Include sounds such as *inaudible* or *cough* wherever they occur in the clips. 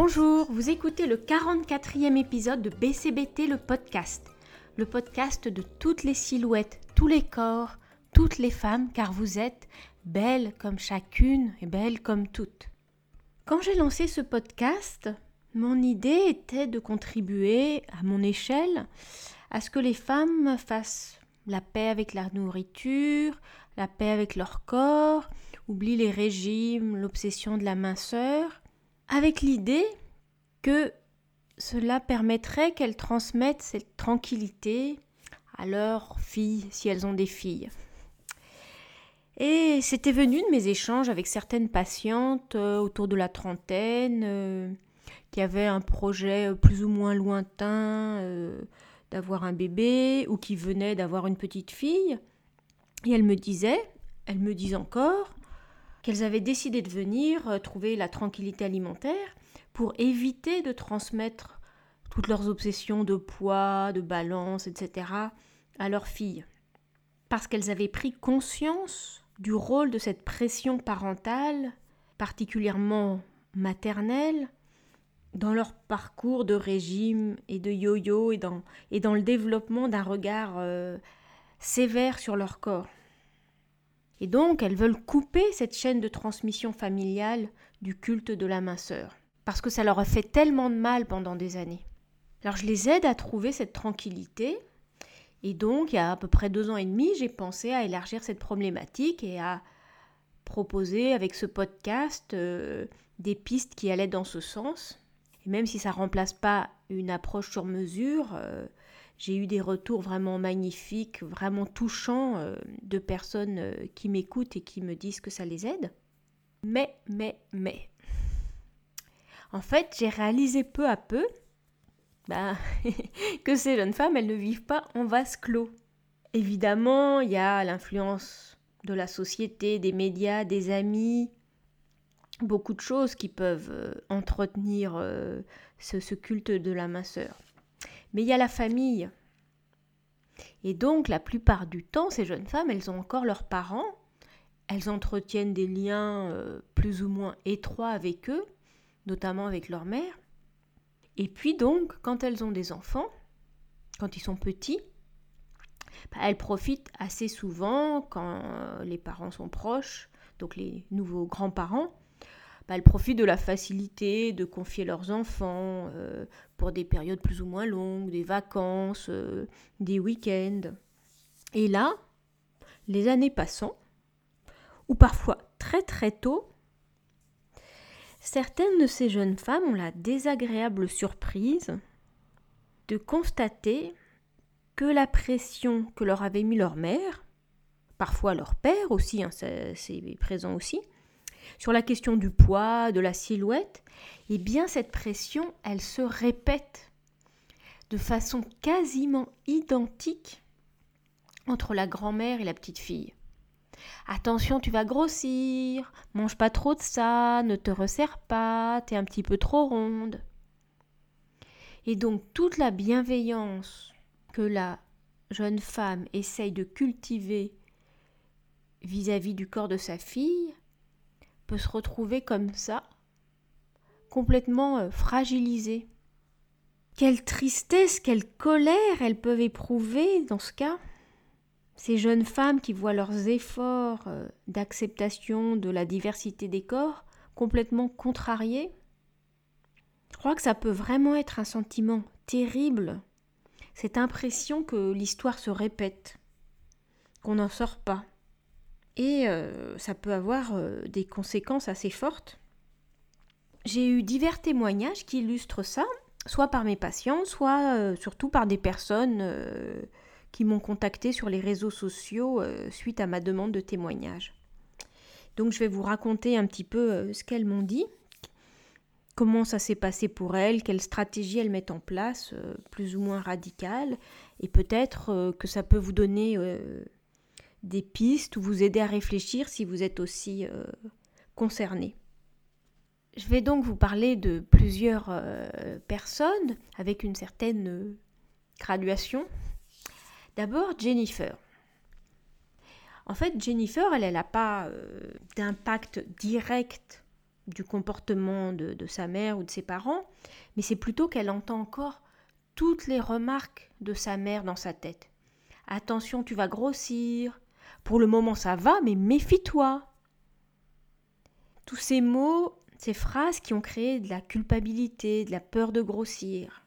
Bonjour, vous écoutez le 44e épisode de BCBT le podcast. Le podcast de toutes les silhouettes, tous les corps, toutes les femmes, car vous êtes belles comme chacune et belles comme toutes. Quand j'ai lancé ce podcast, mon idée était de contribuer à mon échelle à ce que les femmes fassent la paix avec la nourriture, la paix avec leur corps, oublient les régimes, l'obsession de la minceur, avec l'idée que cela permettrait qu'elles transmettent cette tranquillité à leurs filles, si elles ont des filles. Et c'était venu de mes échanges avec certaines patientes euh, autour de la trentaine, euh, qui avaient un projet plus ou moins lointain euh, d'avoir un bébé ou qui venaient d'avoir une petite fille. Et elles me disaient, elles me disent encore, qu'elles avaient décidé de venir trouver la tranquillité alimentaire pour éviter de transmettre toutes leurs obsessions de poids, de balance, etc. à leurs filles. Parce qu'elles avaient pris conscience du rôle de cette pression parentale, particulièrement maternelle, dans leur parcours de régime et de yo-yo et dans, et dans le développement d'un regard euh, sévère sur leur corps. Et donc, elles veulent couper cette chaîne de transmission familiale du culte de la minceur, parce que ça leur a fait tellement de mal pendant des années. Alors, je les aide à trouver cette tranquillité et donc, il y a à peu près deux ans et demi, j'ai pensé à élargir cette problématique et à proposer avec ce podcast euh, des pistes qui allaient dans ce sens. Et même si ça ne remplace pas une approche sur mesure, euh, j'ai eu des retours vraiment magnifiques, vraiment touchants euh, de personnes qui m'écoutent et qui me disent que ça les aide. Mais, mais, mais. En fait, j'ai réalisé peu à peu bah, *laughs* que ces jeunes femmes, elles ne vivent pas en vase clos. Évidemment, il y a l'influence de la société, des médias, des amis, beaucoup de choses qui peuvent euh, entretenir euh, ce, ce culte de la minceur. Mais il y a la famille. Et donc, la plupart du temps, ces jeunes femmes, elles ont encore leurs parents, elles entretiennent des liens euh, plus ou moins étroits avec eux, notamment avec leur mère. Et puis donc, quand elles ont des enfants, quand ils sont petits, bah, elles profitent assez souvent quand euh, les parents sont proches, donc les nouveaux grands-parents, bah, elles profitent de la facilité de confier leurs enfants euh, pour des périodes plus ou moins longues, des vacances, euh, des week-ends. Et là, les années passant, ou parfois très très tôt, Certaines de ces jeunes femmes ont la désagréable surprise de constater que la pression que leur avait mis leur mère, parfois leur père aussi, hein, c'est présent aussi, sur la question du poids, de la silhouette, eh bien cette pression, elle se répète de façon quasiment identique entre la grand-mère et la petite fille. Attention, tu vas grossir, mange pas trop de ça, ne te resserre pas, t'es un petit peu trop ronde. Et donc toute la bienveillance que la jeune femme essaye de cultiver vis-à-vis du corps de sa fille peut se retrouver comme ça, complètement euh, fragilisée. Quelle tristesse, quelle colère elles peuvent éprouver dans ce cas ces jeunes femmes qui voient leurs efforts euh, d'acceptation de la diversité des corps complètement contrariés, je crois que ça peut vraiment être un sentiment terrible, cette impression que l'histoire se répète, qu'on n'en sort pas. Et euh, ça peut avoir euh, des conséquences assez fortes. J'ai eu divers témoignages qui illustrent ça, soit par mes patients, soit surtout par des personnes qui m'ont contacté sur les réseaux sociaux euh, suite à ma demande de témoignage. Donc je vais vous raconter un petit peu euh, ce qu'elles m'ont dit, comment ça s'est passé pour elles, quelles stratégies elles mettent en place, euh, plus ou moins radicales, et peut-être que ça peut vous donner des pistes ou vous aider à réfléchir si vous êtes aussi concerné. Je vais donc vous parler de plusieurs personnes avec une certaine graduation D'abord, Jennifer. En fait, Jennifer, elle n'a pas euh, d'impact direct du comportement de sa mère ou de ses parents, mais c'est plutôt qu'elle entend encore toutes les remarques de sa mère dans sa tête. Attention, tu vas grossir. Pour le moment, ça va, mais méfie-toi. Tous ces mots, ces phrases qui ont créé de la culpabilité, de la peur de grossir.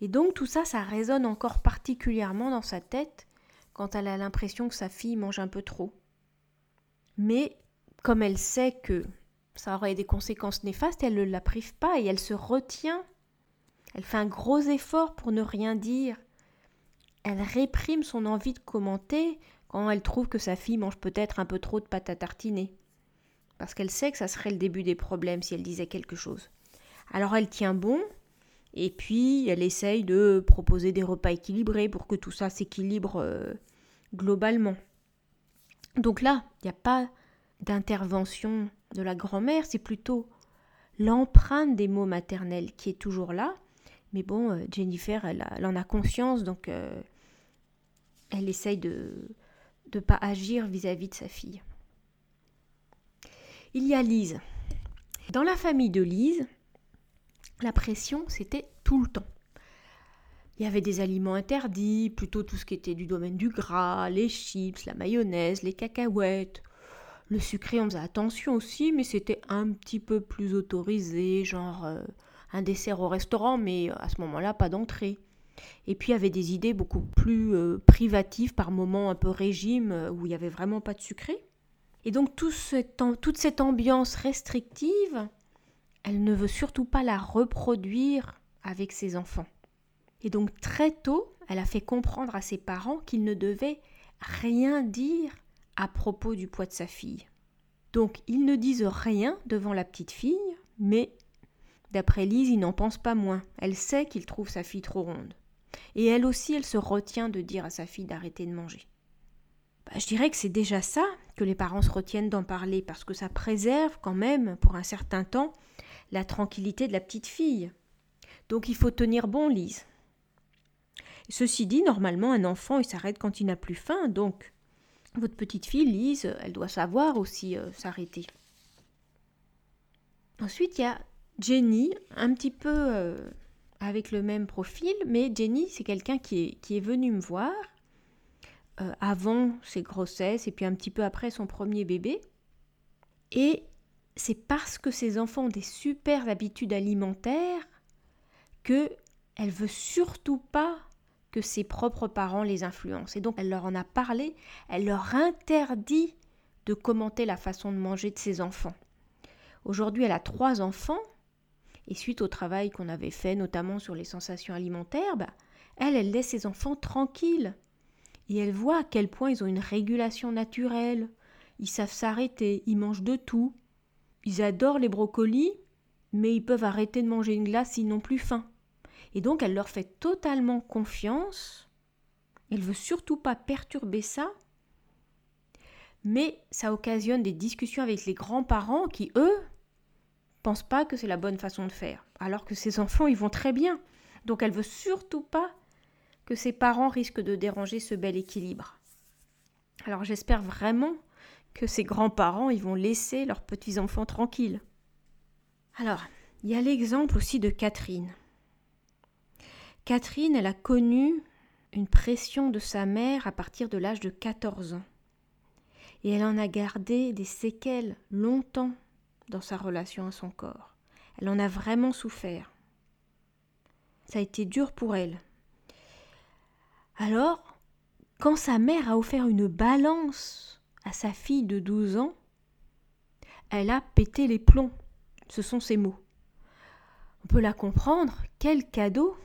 Et donc tout ça, ça résonne encore particulièrement dans sa tête quand elle a l'impression que sa fille mange un peu trop. Mais comme elle sait que ça aurait des conséquences néfastes, elle ne la prive pas et elle se retient. Elle fait un gros effort pour ne rien dire. Elle réprime son envie de commenter quand elle trouve que sa fille mange peut-être un peu trop de pâte à tartiner. Parce qu'elle sait que ça serait le début des problèmes si elle disait quelque chose. Alors elle tient bon, et puis elle essaye de proposer des repas équilibrés pour que tout ça s'équilibre euh, globalement. Donc là, il n'y a pas d'intervention de la grand-mère, c'est plutôt l'empreinte des mots maternels qui est toujours là. Mais bon, euh, Jennifer, elle, en a conscience, donc euh, elle essaye de ne pas agir vis-à-vis -vis de sa fille. Il y a Lise. Dans la famille de Lise, la pression, c'était tout le temps. Il y avait des aliments interdits, plutôt tout ce qui était du domaine du gras, les chips, la mayonnaise, les cacahuètes. Le sucré, on faisait attention aussi, mais c'était un petit peu plus autorisé, genre euh, un dessert au restaurant, mais euh, à ce moment-là, pas d'entrée. Et puis avait des idées beaucoup plus euh, privatives, par moments un peu régime, où il n'y avait vraiment pas de sucré. Et donc tout toute cette ambiance restrictive, elle ne veut surtout pas la reproduire avec ses enfants. Et donc très tôt, elle a fait comprendre à ses parents qu'ils ne devaient rien dire à propos du poids de sa fille. Donc ils ne disent rien devant la petite fille, mais d'après Lise, ils n'en pensent pas moins. Elle sait qu'il trouve sa fille trop ronde. Et elle aussi, elle se retient de dire à sa fille d'arrêter de manger. Bah, je dirais que c'est déjà ça que les parents se retiennent d'en parler, parce que ça préserve quand même, pour un certain temps, la tranquillité de la petite fille. Donc il faut tenir bon, Lise. Ceci dit, normalement, un enfant, il s'arrête quand il n'a plus faim, donc votre petite fille, Lise, elle doit savoir aussi euh, s'arrêter. Ensuite, il y a Jenny, un petit peu euh, avec le même profil, mais Jenny, c'est quelqu'un qui est, venu me voir euh, avant ses grossesses et puis un petit peu après son premier bébé. Et c'est parce que ses enfants ont des super habitudes alimentaires que elle veut surtout pas que ses propres parents les influencent. Et donc elle leur en a parlé, elle leur interdit de commenter la façon de manger de ses enfants. Aujourd'hui, elle a trois enfants, et suite au travail qu'on avait fait, notamment sur les sensations alimentaires, bah, elle, elle laisse ses enfants tranquilles et elle voit à quel point ils ont une régulation naturelle. Ils savent s'arrêter, ils mangent de tout. Ils adorent les brocolis, mais ils peuvent arrêter de manger une glace s'ils n'ont plus faim. Et donc elle leur fait totalement confiance. Elle veut surtout pas perturber ça. Mais ça occasionne des discussions avec les grands-parents qui, eux, pensent pas que c'est la bonne façon de faire. Alors que ces enfants, ils vont très bien. Donc elle veut surtout pas que ses parents risquent de déranger ce bel équilibre. Alors j'espère vraiment que ses grands-parents ils vont laisser leurs petits-enfants tranquilles. Alors, il y a l'exemple aussi de Catherine. Catherine, elle a connu une pression de sa mère à partir de l'âge de 14 ans. Et elle en a gardé des séquelles longtemps dans sa relation à son corps. Elle en a vraiment souffert. Ça a été dur pour elle. Alors, quand sa mère a offert une balance à sa fille de 12 ans, elle a pété les plombs. Ce sont ses mots. On peut la comprendre, quel cadeau.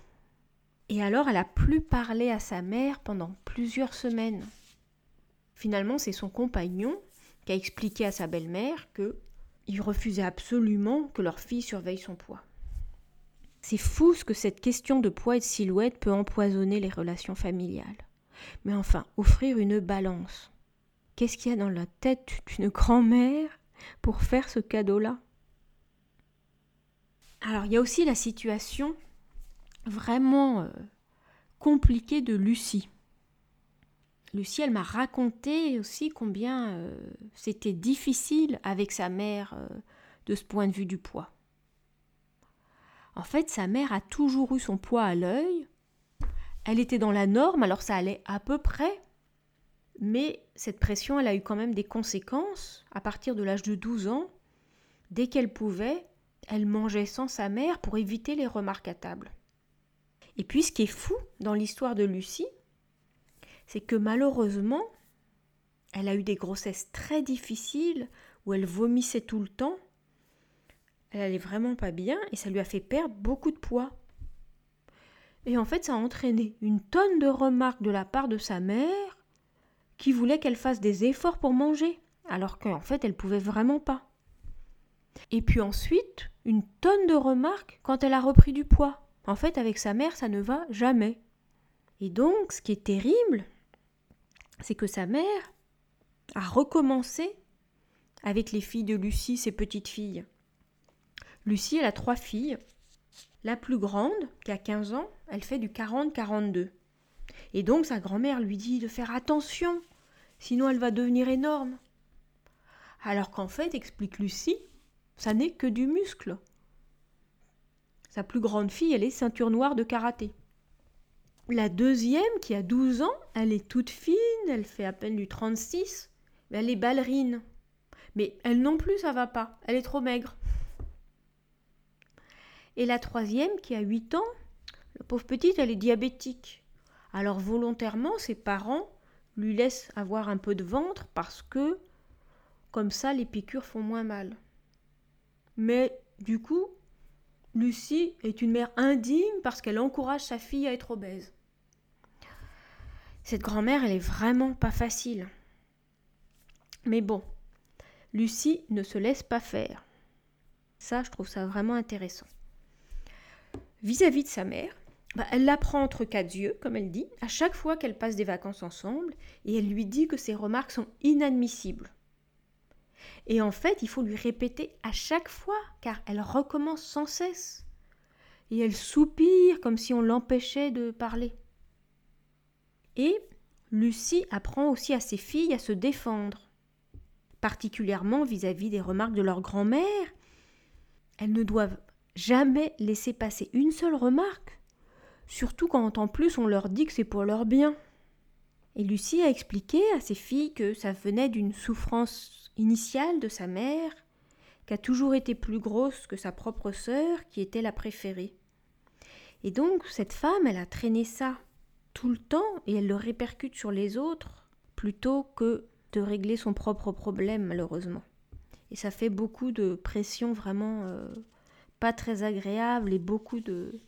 Et alors elle a plus parlé à sa mère pendant plusieurs semaines. Finalement, c'est son compagnon qui a expliqué à sa belle-mère que il refusait absolument que leur fille surveille son poids. C'est fou ce que cette question de poids et de silhouette peut empoisonner les relations familiales. Mais enfin, offrir une balance. Qu'est-ce qu'il y a dans la tête d'une grand-mère pour faire ce cadeau-là? Alors, il y a aussi la situation vraiment euh, compliquée de Lucie. Lucie, elle m'a raconté aussi combien euh, c'était difficile avec sa mère euh, de ce point de vue du poids. En fait, sa mère a toujours eu son poids à l'œil. Elle était dans la norme, alors ça allait à peu près. Mais cette pression, elle a eu quand même des conséquences. À partir de l'âge de 12 ans, dès qu'elle pouvait, elle mangeait sans sa mère pour éviter les remarques à table. Et puis ce qui est fou dans l'histoire de Lucie, c'est que malheureusement, elle a eu des grossesses très difficiles où elle vomissait tout le temps. Elle allait vraiment pas bien et ça lui a fait perdre beaucoup de poids. Et en fait, ça a entraîné une tonne de remarques de la part de sa mère qui voulait qu'elle fasse des efforts pour manger, alors qu'en fait, elle pouvait vraiment pas. Et puis ensuite, une tonne de remarques quand elle a repris du poids. En fait, avec sa mère, ça ne va jamais. Et donc, ce qui est terrible, c'est que sa mère a recommencé avec les filles de Lucie, ses petites filles. Lucie, elle a trois filles. La plus grande, qui a 15 ans, elle fait du 40-42. Et donc sa grand-mère lui dit de faire attention, sinon elle va devenir énorme. Alors qu'en fait, explique Lucie, ça n'est que du muscle. Sa plus grande fille, elle est ceinture noire de karaté. La deuxième, qui a 12 ans, elle est toute fine, elle fait à peine du 36, mais elle est ballerine. Mais elle non plus, ça va pas, elle est trop maigre. Et la troisième, qui a 8 ans, la pauvre petite, elle est diabétique. Alors volontairement, ses parents lui laissent avoir un peu de ventre parce que, comme ça, les piqûres font moins mal. Mais du coup, Lucie est une mère indigne parce qu'elle encourage sa fille à être obèse. Cette grand-mère, elle est vraiment pas facile. Mais bon, Lucie ne se laisse pas faire. Ça, je trouve ça vraiment intéressant. Vis-à-vis de sa mère, bah, elle l'apprend entre quatre yeux, comme elle dit, à chaque fois qu'elle passe des vacances ensemble, et elle lui dit que ses remarques sont inadmissibles. Et en fait, il faut lui répéter à chaque fois, car elle recommence sans cesse. Et elle soupire comme si on l'empêchait de parler. Et Lucie apprend aussi à ses filles à se défendre, particulièrement vis-à-vis des remarques de leur grand-mère. Elles ne doivent jamais laisser passer une seule remarque, surtout quand en plus on leur dit que c'est pour leur bien. Et Lucie a expliqué à ses filles que ça venait d'une souffrance initiale de sa mère, qui a toujours été plus grosse que sa propre sœur, qui était la préférée. Et donc cette femme, elle a traîné ça tout le temps et elle le répercute sur les autres plutôt que de régler son propre problème malheureusement. Et ça fait beaucoup de pression vraiment euh, pas très agréable et beaucoup de,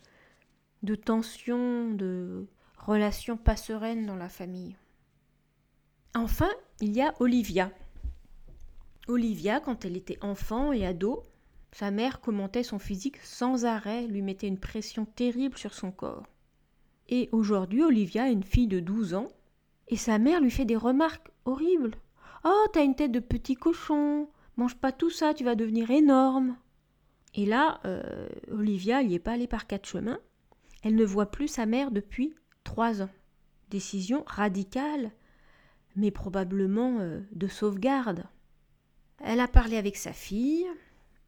de tensions, de relations pas sereines dans la famille. Enfin, il y a Olivia. Olivia, quand elle était enfant et ado, sa mère commentait son physique sans arrêt, lui mettait une pression terrible sur son corps. Et aujourd'hui, Olivia est une fille de 12 ans, et sa mère lui fait des remarques horribles. Oh, t'as une tête de petit cochon, mange pas tout ça, tu vas devenir énorme. Et là, euh, Olivia n'y est pas allée par quatre chemins. Elle ne voit plus sa mère depuis trois ans. Décision radicale, mais probablement euh, de sauvegarde. Elle a parlé avec sa fille.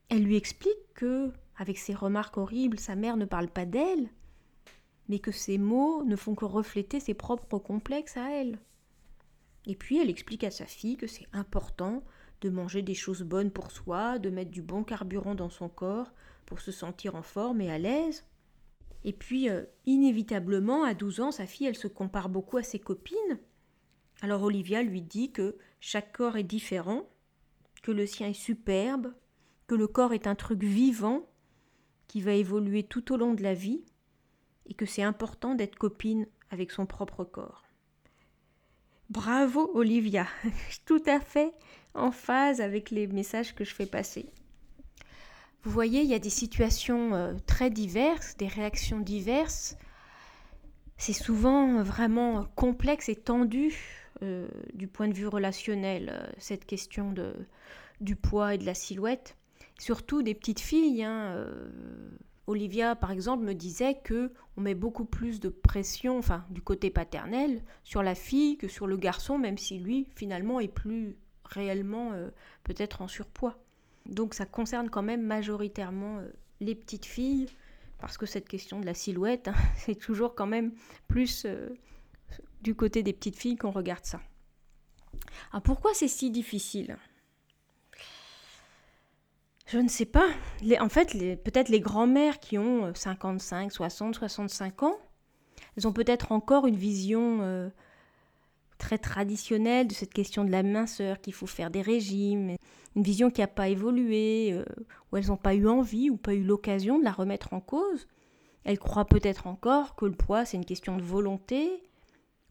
Elle lui explique que, avec ses remarques horribles, sa mère ne parle pas d'elle, mais que ses mots ne font que refléter ses propres complexes à elle. Et puis elle explique à sa fille que c'est important de manger des choses bonnes pour soi, de mettre du bon carburant dans son corps pour se sentir en forme et à l'aise. Et puis, euh, inévitablement, à 12 ans, sa fille, elle se compare beaucoup à ses copines. Alors Olivia lui dit que chaque corps est différent, que le sien est superbe, que le corps est un truc vivant qui va évoluer tout au long de la vie, et que c'est important d'être copine avec son propre corps. Bravo Olivia, *laughs* tout à fait en phase avec les messages que je fais passer. Vous voyez, il y a des situations euh, très diverses, des réactions diverses. C'est souvent vraiment complexe et tendu euh, du point de vue relationnel, euh, cette question de, du poids et de la silhouette. Surtout des petites filles. Hein, Olivia, par exemple, me disait que on met beaucoup plus de pression, enfin, du côté paternel, sur la fille que sur le garçon, même si lui, finalement, est plus réellement euh, peut-être en surpoids. Donc ça concerne quand même majoritairement euh, les petites filles, parce que cette question de la silhouette, hein, *laughs* c'est toujours quand même plus euh, du côté des petites filles qu'on regarde ça. Alors pourquoi c'est si difficile? Je ne sais pas. en fait, peut-être les grands-mères qui ont 55, 60, 65 ans, elles ont peut-être encore une vision euh, très traditionnelle de cette question de la minceur, qu'il faut faire des régimes, une vision qui n'a pas évolué, euh, où elles n'ont pas eu envie ou pas eu l'occasion de la remettre en cause. Elles croient peut-être encore que le poids, c'est une question de volonté.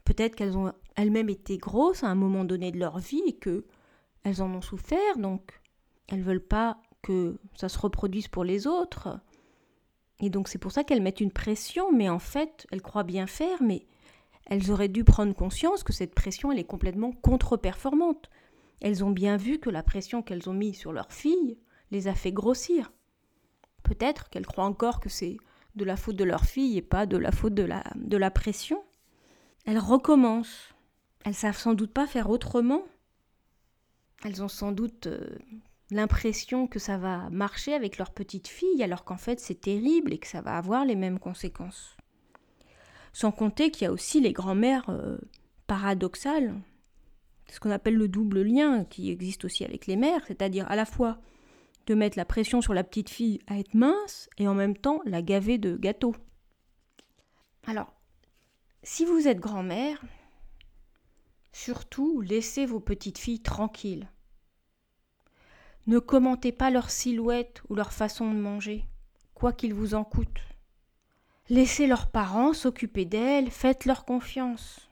Peut-être qu'elles ont elles-mêmes été grosses à un moment donné de leur vie et que elles en ont souffert, donc elles veulent pas que ça se reproduise pour les autres. Et donc c'est pour ça qu'elles mettent une pression, mais en fait, elles croient bien faire, mais elles auraient dû prendre conscience que cette pression, elle est complètement contre-performante. Elles ont bien vu que la pression qu'elles ont mise sur leur fille les a fait grossir. Peut-être qu'elles croient encore que c'est de la faute de leur fille et pas de la faute de la, de la pression. Elles recommencent. Elles savent sans doute pas faire autrement. Elles ont sans doute euh, l'impression que ça va marcher avec leur petite fille, alors qu'en fait c'est terrible et que ça va avoir les mêmes conséquences. Sans compter qu'il y a aussi les grands-mères euh, paradoxales, ce qu'on appelle le double lien qui existe aussi avec les mères, c'est-à-dire à la fois de mettre la pression sur la petite fille à être mince et en même temps la gaver de gâteaux. Alors, si vous êtes grand-mère, surtout laissez vos petites filles tranquilles. Ne commentez pas leur silhouette ou leur façon de manger, quoi qu'il vous en coûte. Laissez leurs parents s'occuper d'elles, faites-leur confiance.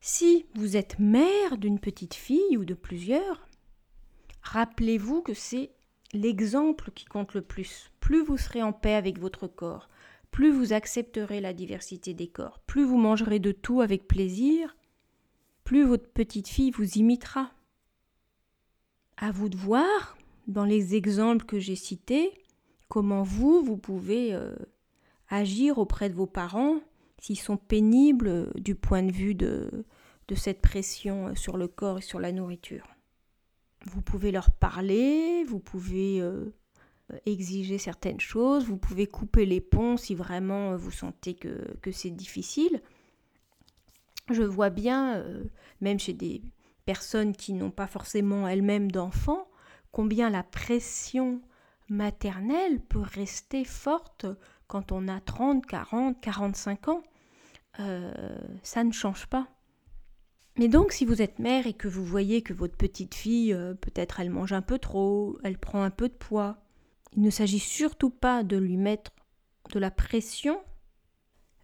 Si vous êtes mère d'une petite fille ou de plusieurs, rappelez-vous que c'est l'exemple qui compte le plus. Plus vous serez en paix avec votre corps, plus vous accepterez la diversité des corps, plus vous mangerez de tout avec plaisir, plus votre petite fille vous imitera. À vous de voir, dans les exemples que j'ai cités, comment vous, vous pouvez euh, agir auprès de vos parents s'ils sont pénibles euh, du point de vue de, cette pression euh, sur le corps et sur la nourriture. Vous pouvez leur parler, vous pouvez exiger certaines choses, vous pouvez couper les ponts si vraiment vous sentez que, que c'est difficile. Je vois bien, même chez des personnes qui n'ont pas forcément elles-mêmes d'enfants, combien la pression maternelle peut rester forte quand on a 30, 40, 45 ans. Euh, ça ne change pas. Mais donc si vous êtes mère et que vous voyez que votre petite fille, euh, peut-être elle mange un peu trop, elle prend un peu de poids, il ne s'agit surtout pas de lui mettre de la pression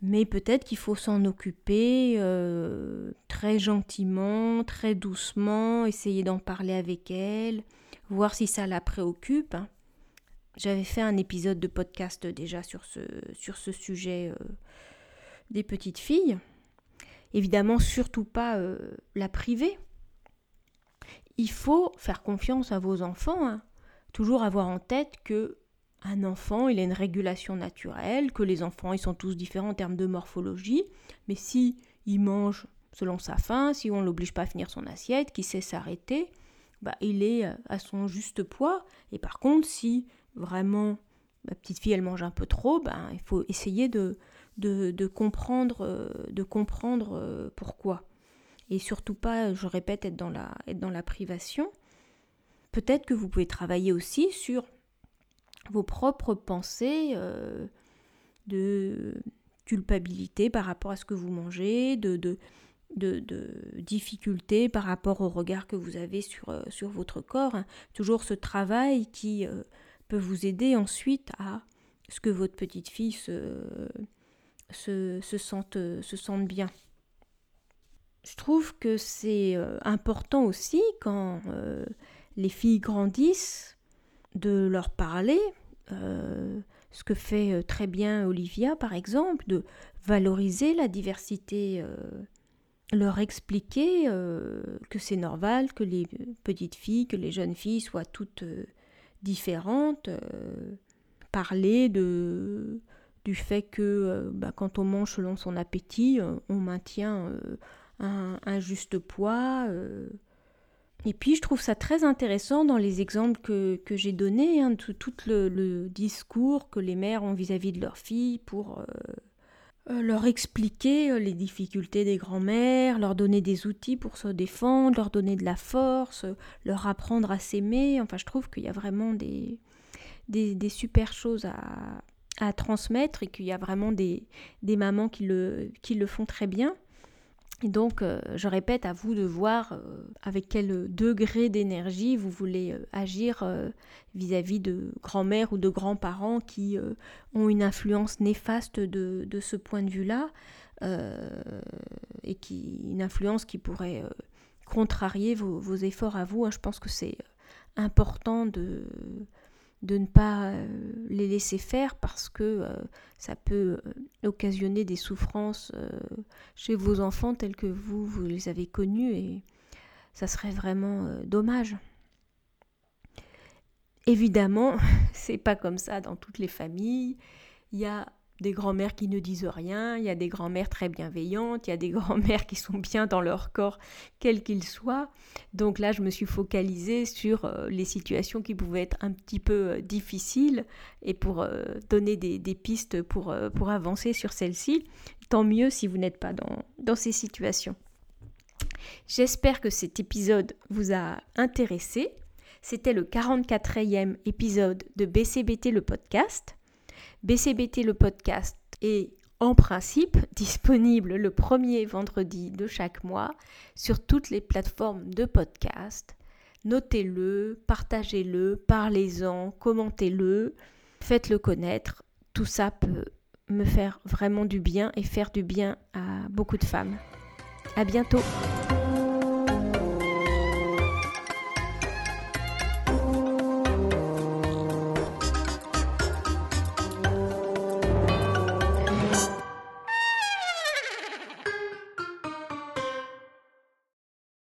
mais peut-être qu'il faut s'en occuper euh, très gentiment, très doucement, essayer d'en parler avec elle, voir si ça la préoccupe. Hein. J'avais fait un épisode de podcast déjà sur ce, sur ce sujet euh, des petites filles. Évidemment, surtout pas euh, la priver. Il faut faire confiance à vos enfants. Hein. Toujours avoir en tête que un enfant, il a une régulation naturelle, que les enfants, ils sont tous différents en termes de morphologie, mais si il mange selon sa faim, si on l'oblige pas à finir son assiette, qu'il sait s'arrêter, bah, il est euh, à son juste poids. Et par contre, si vraiment ma petite fille, elle mange un peu trop, ben, il faut essayer de, de, comprendre, euh, de comprendre euh, pourquoi. Et surtout pas, je répète, être dans la, être dans la privation. Peut-être que vous pouvez travailler aussi sur vos propres pensées euh, de culpabilité par rapport à ce que vous mangez, de, de, de, difficulté par rapport au regard que vous avez sur, euh, votre corps. Hein. Toujours ce travail qui euh, peut vous aider ensuite à ce que votre petite fille se, sente, se sente bien. Je trouve que c'est important aussi quand les filles grandissent de leur parler, euh, ce que fait euh, très bien Olivia par exemple, de valoriser la diversité, euh, leur expliquer que c'est normal que les petites filles, que les jeunes filles soient toutes différentes, parler de, du fait que bah, quand on mange selon son appétit, on maintient un, un, juste poids Et puis je trouve ça très intéressant dans les exemples que, j'ai donnés, hein, tout, le, discours que les mères ont vis-à-vis de leurs filles pour euh, euh, leur expliquer euh, les difficultés des grands-mères, leur donner des outils pour se défendre, leur donner de la force, leur apprendre à s'aimer. Enfin, je trouve qu'il y a vraiment des, des, super choses à, à transmettre et qu'il y a vraiment des, des mamans qui le, qui le font très bien. Et donc, euh, je répète, à vous de voir euh, avec quel degré d'énergie vous voulez euh, agir vis-à-vis de grand-mères ou de grands-parents qui ont une influence néfaste de, de ce point de vue-là, et qui une influence qui pourrait contrarier vos, vos, efforts à vous. Hein. Je pense que c'est important de de ne pas euh, les laisser faire parce que euh, ça peut euh, occasionner des souffrances chez vos enfants tels que vous, vous les avez connus et ça serait vraiment dommage. Évidemment, *laughs* c'est pas comme ça dans toutes les familles. Il y a des grands-mères qui ne disent rien, il y a des grands-mères très bienveillantes, il y a des *laughs* grands-mères qui sont bien dans leur corps, quel qu'il soit. Donc là, je me suis focalisée sur euh, les situations qui pouvaient être un petit peu euh, difficiles et pour euh, donner des, pistes pour, pour avancer sur celles-ci. Tant mieux si vous n'êtes pas dans, dans ces situations. J'espère que cet épisode vous a intéressé. C'était le 44e épisode de BCBT le podcast. BCBT le podcast est en principe disponible le premier vendredi de chaque mois sur toutes les plateformes de podcast. Notez-le, partagez-le, parlez-en, commentez-le, faites-le connaître. Tout ça peut me faire vraiment du bien et faire du bien à beaucoup de femmes. À bientôt!